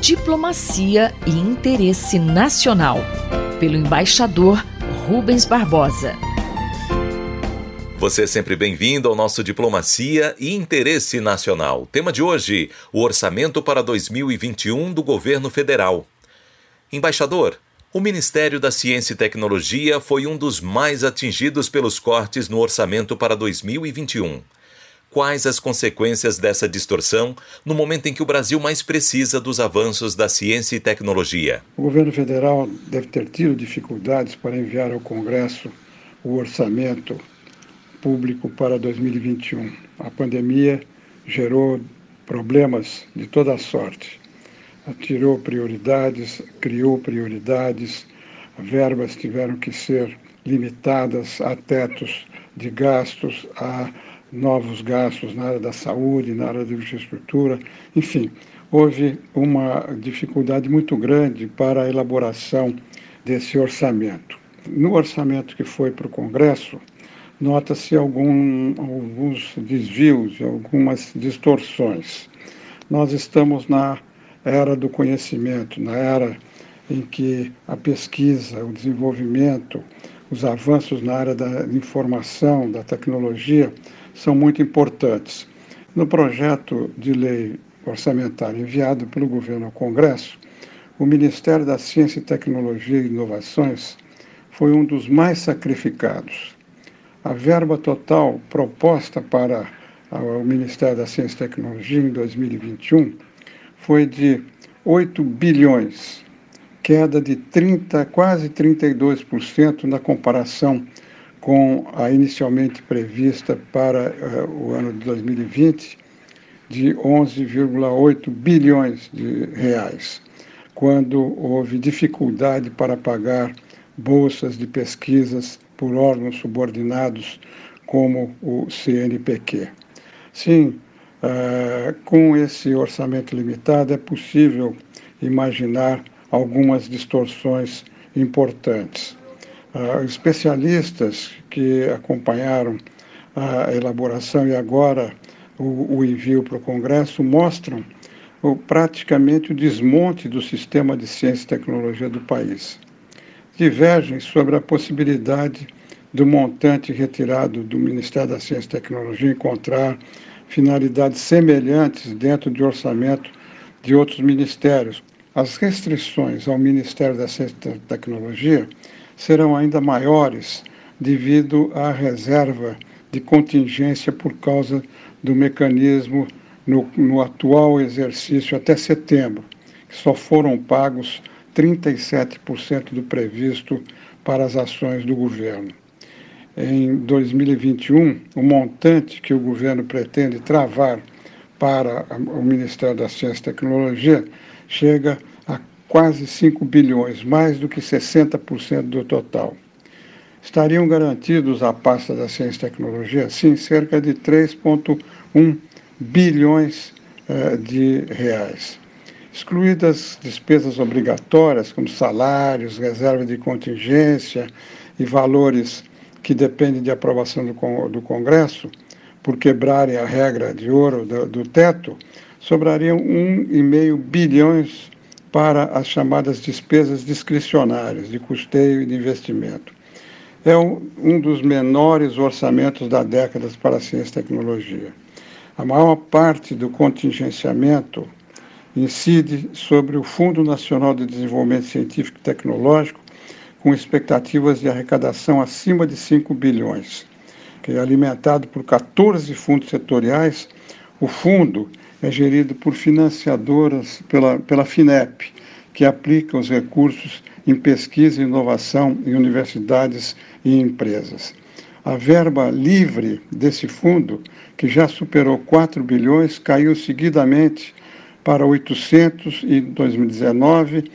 Diplomacia e Interesse Nacional, pelo embaixador Rubens Barbosa. Você é sempre bem-vindo ao nosso Diplomacia e Interesse Nacional. Tema de hoje: o orçamento para 2021 do governo federal. Embaixador, o Ministério da Ciência e Tecnologia foi um dos mais atingidos pelos cortes no orçamento para 2021. Quais as consequências dessa distorção no momento em que o Brasil mais precisa dos avanços da ciência e tecnologia? O governo federal deve ter tido dificuldades para enviar ao Congresso o orçamento público para 2021. A pandemia gerou problemas de toda sorte. Tirou prioridades, criou prioridades, verbas tiveram que ser limitadas a tetos de gastos, a novos gastos na área da saúde, na área da infraestrutura, enfim, houve uma dificuldade muito grande para a elaboração desse orçamento. No orçamento que foi para o Congresso, nota-se algum, alguns desvios, algumas distorções. Nós estamos na era do conhecimento, na era em que a pesquisa, o desenvolvimento, os avanços na área da informação, da tecnologia, são muito importantes. No projeto de lei orçamentária enviado pelo governo ao Congresso, o Ministério da Ciência e Tecnologia e Inovações foi um dos mais sacrificados. A verba total proposta para o Ministério da Ciência e Tecnologia em 2021 foi de 8 bilhões, queda de 30, quase 32% na comparação com a inicialmente prevista para uh, o ano de 2020 de 11,8 bilhões de reais, quando houve dificuldade para pagar bolsas de pesquisas por órgãos subordinados como o CNPq. Sim, uh, com esse orçamento limitado é possível imaginar algumas distorções importantes. Uh, especialistas que acompanharam a elaboração e agora o, o envio para o Congresso mostram o, praticamente o desmonte do sistema de ciência e tecnologia do país divergem sobre a possibilidade do montante retirado do Ministério da Ciência e Tecnologia encontrar finalidades semelhantes dentro de orçamento de outros ministérios. As restrições ao Ministério da Ciência e Tecnologia serão ainda maiores devido à reserva de contingência por causa do mecanismo no, no atual exercício até setembro, que só foram pagos 37% do previsto para as ações do governo. Em 2021, o montante que o governo pretende travar para o Ministério da Ciência e Tecnologia chega quase 5 bilhões, mais do que 60% do total. Estariam garantidos à pasta da Ciência e Tecnologia, sim, cerca de 3,1 bilhões eh, de reais excluídas despesas obrigatórias, como salários, reserva de contingência e valores que dependem de aprovação do, do Congresso, por quebrarem a regra de ouro do, do teto, sobrariam 1,5 bilhões para as chamadas despesas discricionárias de custeio e de investimento. É um, um dos menores orçamentos da década para a ciência e tecnologia. A maior parte do contingenciamento incide sobre o Fundo Nacional de Desenvolvimento Científico e Tecnológico, com expectativas de arrecadação acima de 5 bilhões. Que é alimentado por 14 fundos setoriais, o fundo é gerido por financiadoras pela, pela FINEP, que aplica os recursos em pesquisa e inovação em universidades e empresas. A verba livre desse fundo, que já superou 4 bilhões, caiu seguidamente para 800 em 2019,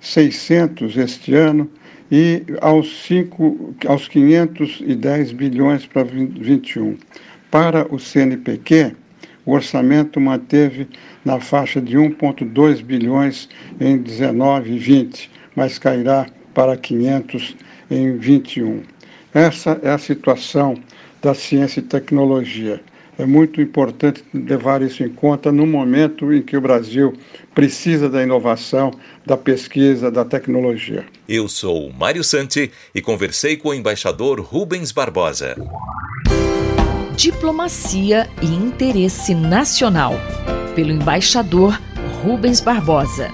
600 este ano e aos, 5, aos 510 bilhões para 2021. Para o CNPq, o orçamento manteve na faixa de 1,2 bilhões em 19 e 20, mas cairá para 500 em 21. Essa é a situação da ciência e tecnologia. É muito importante levar isso em conta no momento em que o Brasil precisa da inovação, da pesquisa, da tecnologia. Eu sou Mário Santi e conversei com o embaixador Rubens Barbosa. Diplomacia e interesse nacional. Pelo embaixador Rubens Barbosa.